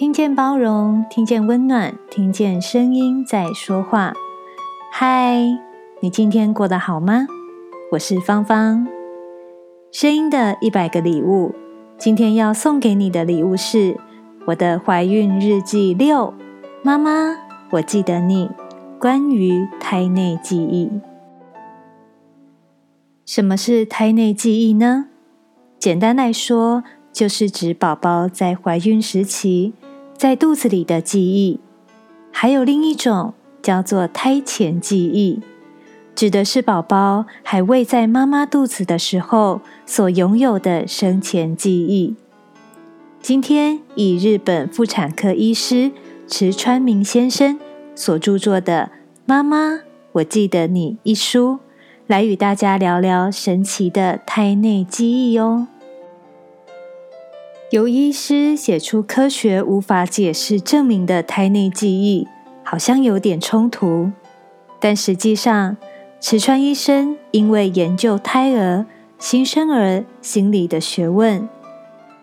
听见包容，听见温暖，听见声音在说话。嗨，你今天过得好吗？我是芳芳。声音的一百个礼物，今天要送给你的礼物是我的怀孕日记六。妈妈，我记得你。关于胎内记忆，什么是胎内记忆呢？简单来说，就是指宝宝在怀孕时期在肚子里的记忆，还有另一种叫做胎前记忆，指的是宝宝还未在妈妈肚子的时候所拥有的生前记忆。今天以日本妇产科医师池川明先生所著作的《妈妈，我记得你》一书，来与大家聊聊神奇的胎内记忆哦。由医师写出科学无法解释证明的胎内记忆，好像有点冲突。但实际上，池川医生因为研究胎儿、新生儿心理的学问，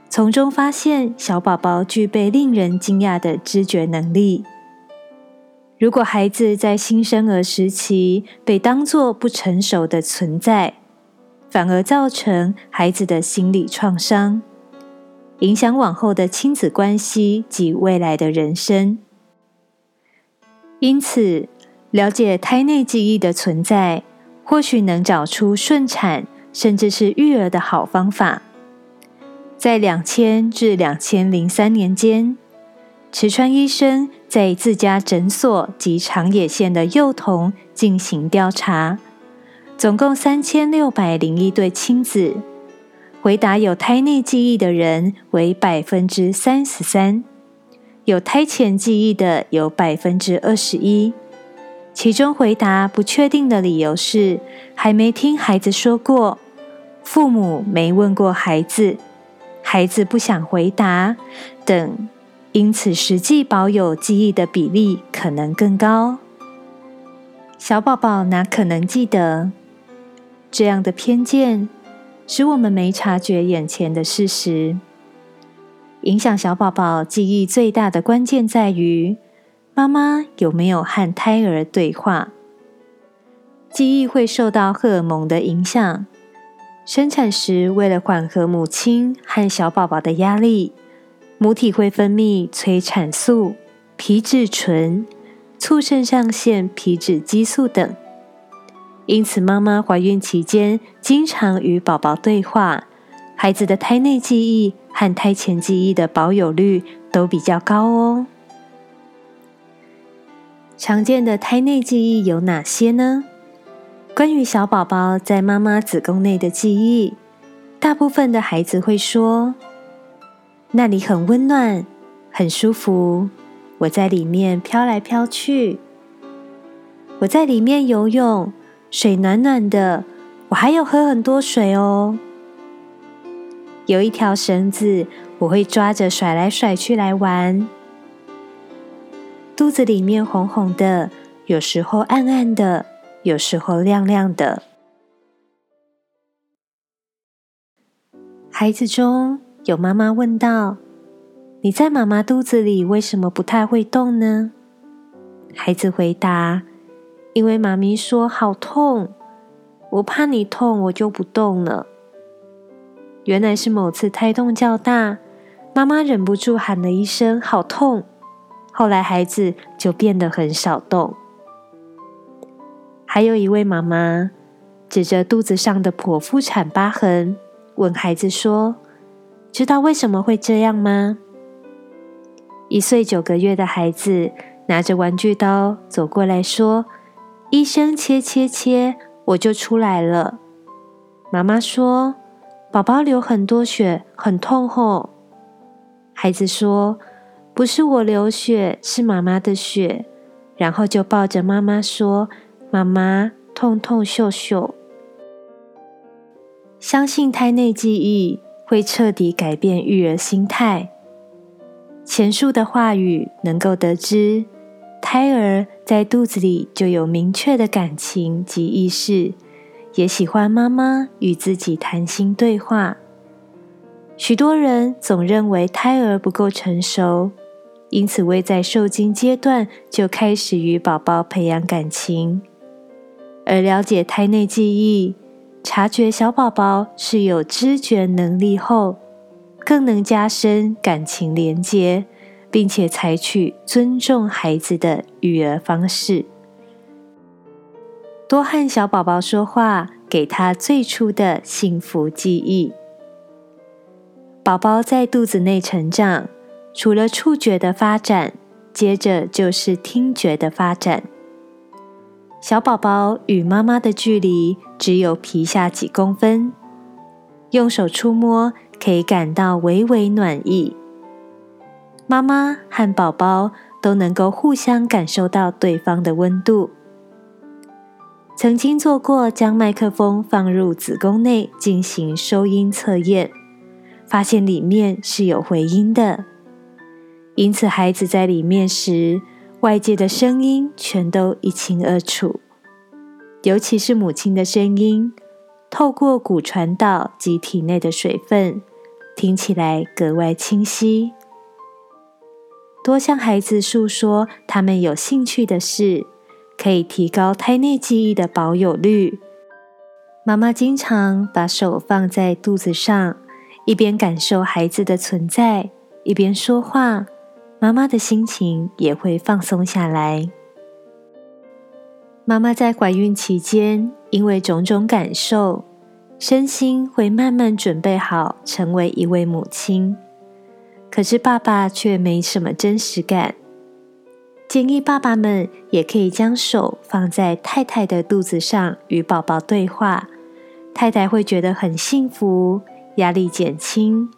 从中发现小宝宝具备令人惊讶的知觉能力。如果孩子在新生儿时期被当作不成熟的存在，反而造成孩子的心理创伤。影响往后的亲子关系及未来的人生。因此，了解胎内记忆的存在，或许能找出顺产甚至是育儿的好方法。在两千至两千零三年间，池川医生在自家诊所及长野县的幼童进行调查，总共三千六百零一对亲子。回答有胎内记忆的人为百分之三十三，有胎前记忆的有百分之二十一。其中回答不确定的理由是还没听孩子说过，父母没问过孩子，孩子不想回答等，因此实际保有记忆的比例可能更高。小宝宝哪可能记得？这样的偏见。使我们没察觉眼前的事实。影响小宝宝记忆最大的关键在于，妈妈有没有和胎儿对话。记忆会受到荷尔蒙的影响。生产时，为了缓和母亲和小宝宝的压力，母体会分泌催产素、皮质醇、促肾上腺皮质激素等。因此，妈妈怀孕期间经常与宝宝对话，孩子的胎内记忆和胎前记忆的保有率都比较高哦。常见的胎内记忆有哪些呢？关于小宝宝在妈妈子宫内的记忆，大部分的孩子会说：“那里很温暖，很舒服，我在里面飘来飘去，我在里面游泳。”水暖暖的，我还有喝很多水哦。有一条绳子，我会抓着甩来甩去来玩。肚子里面红红的，有时候暗暗的，有时候亮亮的。孩子中有妈妈问道：“你在妈妈肚子里为什么不太会动呢？”孩子回答。因为妈咪说好痛，我怕你痛，我就不动了。原来是某次胎动较大，妈妈忍不住喊了一声“好痛”，后来孩子就变得很少动。还有一位妈妈指着肚子上的剖腹产疤痕，问孩子说：“知道为什么会这样吗？”一岁九个月的孩子拿着玩具刀走过来说。医生切切切，我就出来了。妈妈说：“宝宝流很多血，很痛吼。”孩子说：“不是我流血，是妈妈的血。”然后就抱着妈妈说：“妈妈，痛痛秀秀。”相信胎内记忆会彻底改变育儿心态。前述的话语能够得知。胎儿在肚子里就有明确的感情及意识，也喜欢妈妈与自己谈心对话。许多人总认为胎儿不够成熟，因此未在受精阶段就开始与宝宝培养感情。而了解胎内记忆，察觉小宝宝是有知觉能力后，更能加深感情连结，并且采取尊重孩子的育儿方式。多和小宝宝说话，给他最初的幸福记忆。宝宝在肚子内成长，除了触觉的发展，接着就是听觉的发展。小宝宝与妈妈的距离只有皮下几公分，用手触摸可以感到微微暖意。妈妈和宝宝都能够互相感受到对方的温度。曾经做过将麦克风放入子宫内进行收音测验，发现里面是有回音的，因此孩子在里面时，外界的声音全都一清二楚，尤其是母亲的声音，透过骨传导及体内的水分，听起来格外清晰。多向孩子诉说他们有兴趣的事。可以提高胎内记忆的保有率。妈妈经常把手放在肚子上，一边感受孩子的存在，一边说话，妈妈的心情也会放松下来。妈妈在怀孕期间，因为种种感受，身心会慢慢准备好成为一位母亲。可是爸爸却没什么真实感。建议爸爸们也可以将手放在太太的肚子上，与宝宝对话。太太会觉得很幸福，压力减轻，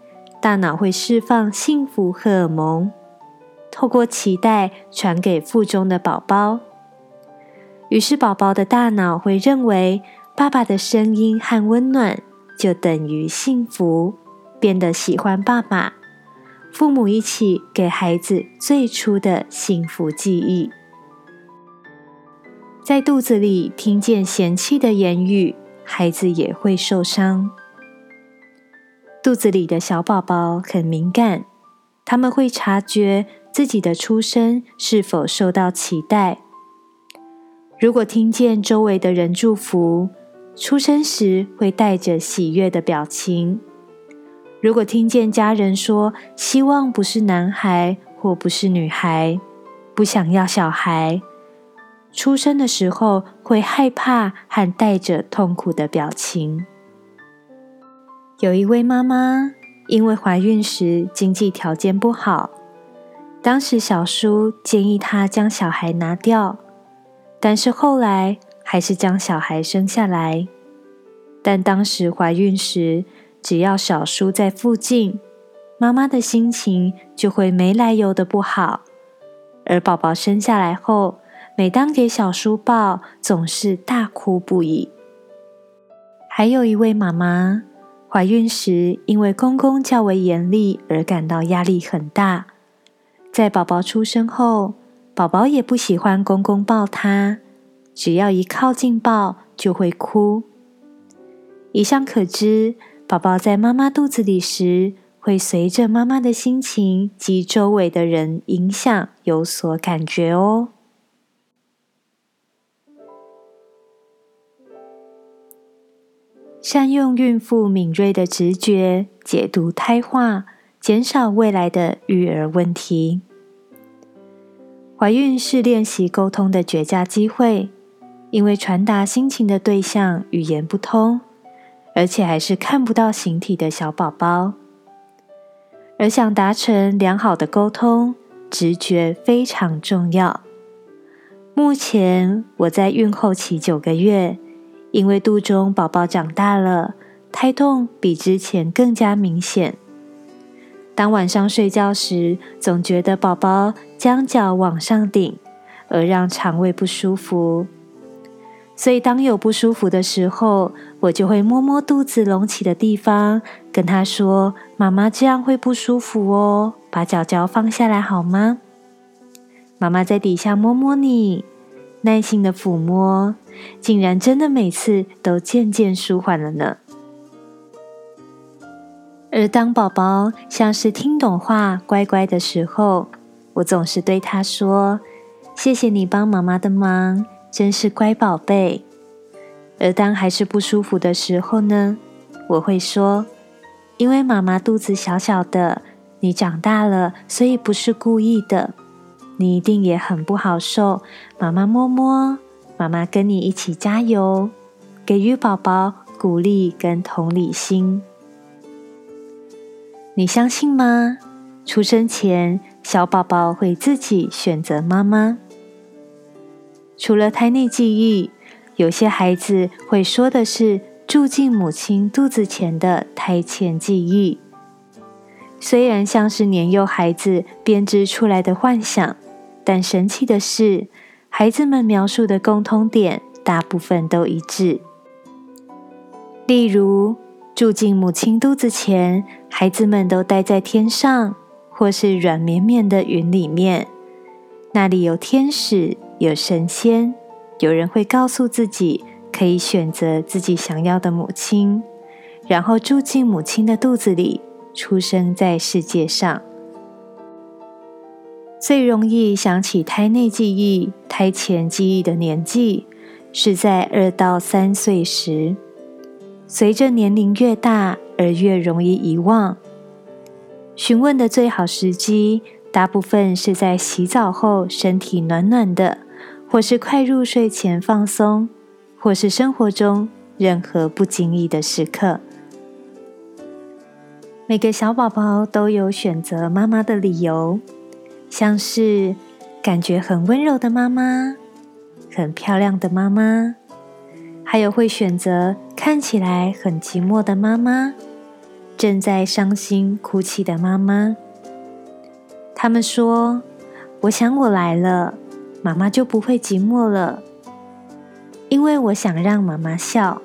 大脑会释放幸福荷尔蒙，透过脐带传给腹中的宝宝。于是宝宝的大脑会认为爸爸的声音和温暖就等于幸福，变得喜欢爸爸。父母一起给孩子最初的幸福记忆，在肚子里听见嫌弃的言语，孩子也会受伤。肚子里的小宝宝很敏感，他们会察觉自己的出生是否受到期待。如果听见周围的人祝福，出生时会带着喜悦的表情。如果听见家人说希望不是男孩或不是女孩，不想要小孩，出生的时候会害怕和带着痛苦的表情。有一位妈妈因为怀孕时经济条件不好，当时小叔建议她将小孩拿掉，但是后来还是将小孩生下来。但当时怀孕时，只要小叔在附近，妈妈的心情就会没来由的不好。而宝宝生下来后，每当给小叔抱，总是大哭不已。还有一位妈妈，怀孕时因为公公较为严厉而感到压力很大。在宝宝出生后，宝宝也不喜欢公公抱她，只要一靠近抱就会哭。以上可知。宝宝在妈妈肚子里时，会随着妈妈的心情及周围的人影响有所感觉哦。善用孕妇敏锐的直觉，解读胎化，减少未来的育儿问题。怀孕是练习沟通的绝佳机会，因为传达心情的对象语言不通。而且还是看不到形体的小宝宝，而想达成良好的沟通，直觉非常重要。目前我在孕后期九个月，因为肚中宝宝长大了，胎动比之前更加明显。当晚上睡觉时，总觉得宝宝将脚往上顶，而让肠胃不舒服。所以，当有不舒服的时候，我就会摸摸肚子隆起的地方，跟他说：“妈妈这样会不舒服哦，把脚脚放下来好吗？”妈妈在底下摸摸你，耐心的抚摸，竟然真的每次都渐渐舒缓了呢。而当宝宝像是听懂话、乖乖的时候，我总是对他说：“谢谢你帮妈妈的忙，真是乖宝贝。”而当还是不舒服的时候呢，我会说：“因为妈妈肚子小小的，你长大了，所以不是故意的。你一定也很不好受，妈妈摸摸，妈妈跟你一起加油，给予宝宝鼓励跟同理心。你相信吗？出生前，小宝宝会自己选择妈妈。除了胎内记忆。”有些孩子会说的是住进母亲肚子前的胎前记忆，虽然像是年幼孩子编织出来的幻想，但神奇的是，孩子们描述的共通点大部分都一致。例如，住进母亲肚子前，孩子们都待在天上，或是软绵绵的云里面，那里有天使，有神仙。有人会告诉自己，可以选择自己想要的母亲，然后住进母亲的肚子里，出生在世界上。最容易想起胎内记忆、胎前记忆的年纪，是在二到三岁时。随着年龄越大，而越容易遗忘。询问的最好时机，大部分是在洗澡后，身体暖暖的。或是快入睡前放松，或是生活中任何不经意的时刻。每个小宝宝都有选择妈妈的理由，像是感觉很温柔的妈妈，很漂亮的妈妈，还有会选择看起来很寂寞的妈妈，正在伤心哭泣的妈妈。他们说：“我想我来了。”妈妈就不会寂寞了，因为我想让妈妈笑。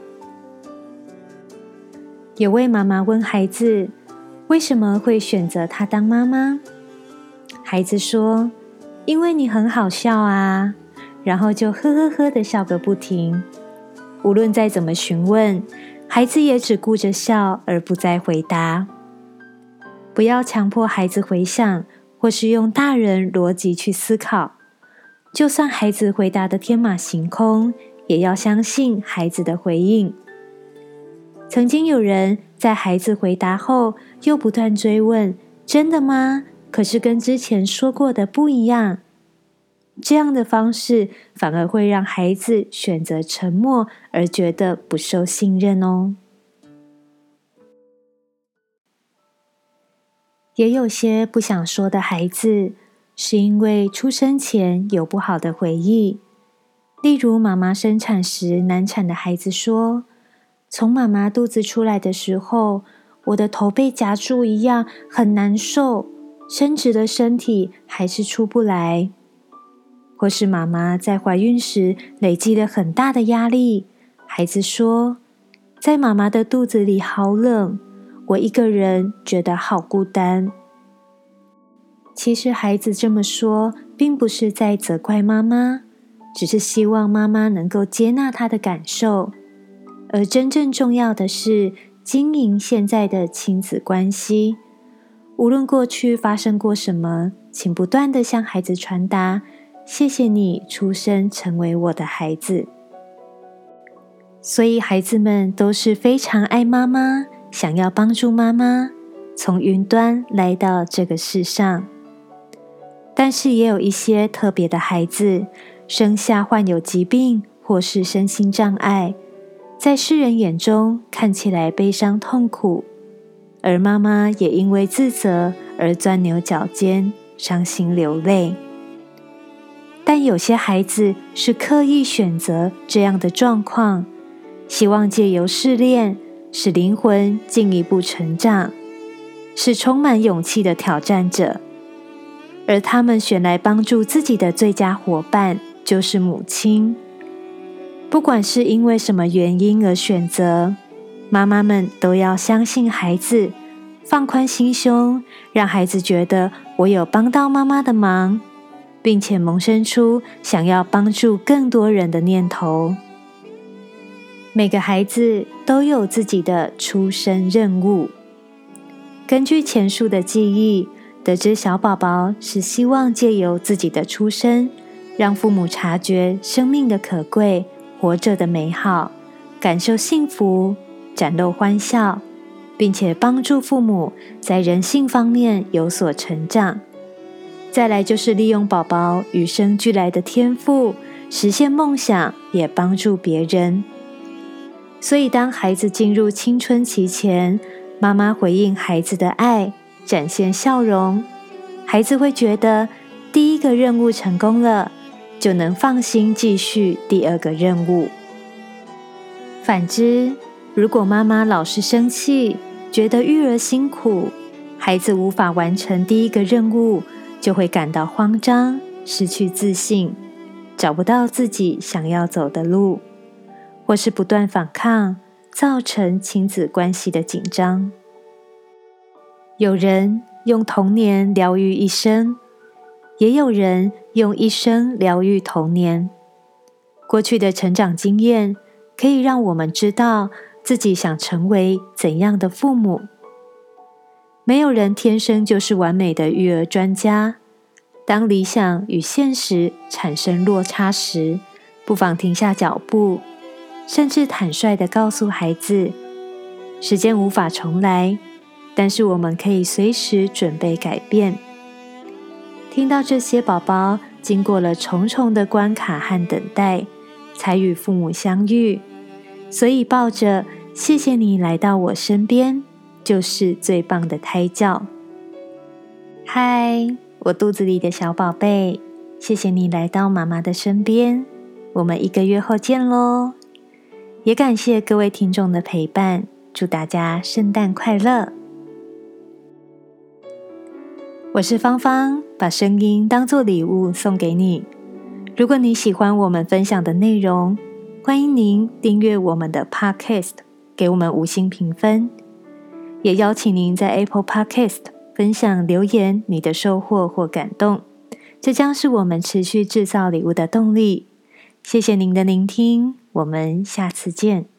有位妈妈问孩子：“为什么会选择她当妈妈？”孩子说：“因为你很好笑啊。”然后就呵呵呵的笑个不停。无论再怎么询问，孩子也只顾着笑而不再回答。不要强迫孩子回想，或是用大人逻辑去思考。就算孩子回答的天马行空，也要相信孩子的回应。曾经有人在孩子回答后，又不断追问：“真的吗？”可是跟之前说过的不一样。这样的方式反而会让孩子选择沉默，而觉得不受信任哦。也有些不想说的孩子。是因为出生前有不好的回忆，例如妈妈生产时难产的孩子说：“从妈妈肚子出来的时候，我的头被夹住一样，很难受，伸直的身体还是出不来。”或是妈妈在怀孕时累积了很大的压力，孩子说：“在妈妈的肚子里好冷，我一个人觉得好孤单。”其实孩子这么说，并不是在责怪妈妈，只是希望妈妈能够接纳他的感受。而真正重要的是经营现在的亲子关系。无论过去发生过什么，请不断的向孩子传达：谢谢你出生成为我的孩子。所以孩子们都是非常爱妈妈，想要帮助妈妈，从云端来到这个世上。但是也有一些特别的孩子，生下患有疾病或是身心障碍，在世人眼中看起来悲伤痛苦，而妈妈也因为自责而钻牛角尖、伤心流泪。但有些孩子是刻意选择这样的状况，希望借由试炼使灵魂进一步成长，是充满勇气的挑战者。而他们选来帮助自己的最佳伙伴就是母亲。不管是因为什么原因而选择，妈妈们都要相信孩子，放宽心胸，让孩子觉得我有帮到妈妈的忙，并且萌生出想要帮助更多人的念头。每个孩子都有自己的出生任务。根据前述的记忆。得知小宝宝是希望借由自己的出生，让父母察觉生命的可贵、活着的美好，感受幸福，展露欢笑，并且帮助父母在人性方面有所成长。再来就是利用宝宝与生俱来的天赋，实现梦想，也帮助别人。所以，当孩子进入青春期前，妈妈回应孩子的爱。展现笑容，孩子会觉得第一个任务成功了，就能放心继续第二个任务。反之，如果妈妈老是生气，觉得育儿辛苦，孩子无法完成第一个任务，就会感到慌张，失去自信，找不到自己想要走的路，或是不断反抗，造成亲子关系的紧张。有人用童年疗愈一生，也有人用一生疗愈童年。过去的成长经验可以让我们知道自己想成为怎样的父母。没有人天生就是完美的育儿专家。当理想与现实产生落差时，不妨停下脚步，甚至坦率地告诉孩子：时间无法重来。但是我们可以随时准备改变。听到这些宝宝经过了重重的关卡和等待，才与父母相遇，所以抱着“谢谢你来到我身边”，就是最棒的胎教。嗨，我肚子里的小宝贝，谢谢你来到妈妈的身边。我们一个月后见喽！也感谢各位听众的陪伴，祝大家圣诞快乐！我是芳芳，把声音当做礼物送给你。如果你喜欢我们分享的内容，欢迎您订阅我们的 Podcast，给我们五星评分。也邀请您在 Apple Podcast 分享留言你的收获或感动，这将是我们持续制造礼物的动力。谢谢您的聆听，我们下次见。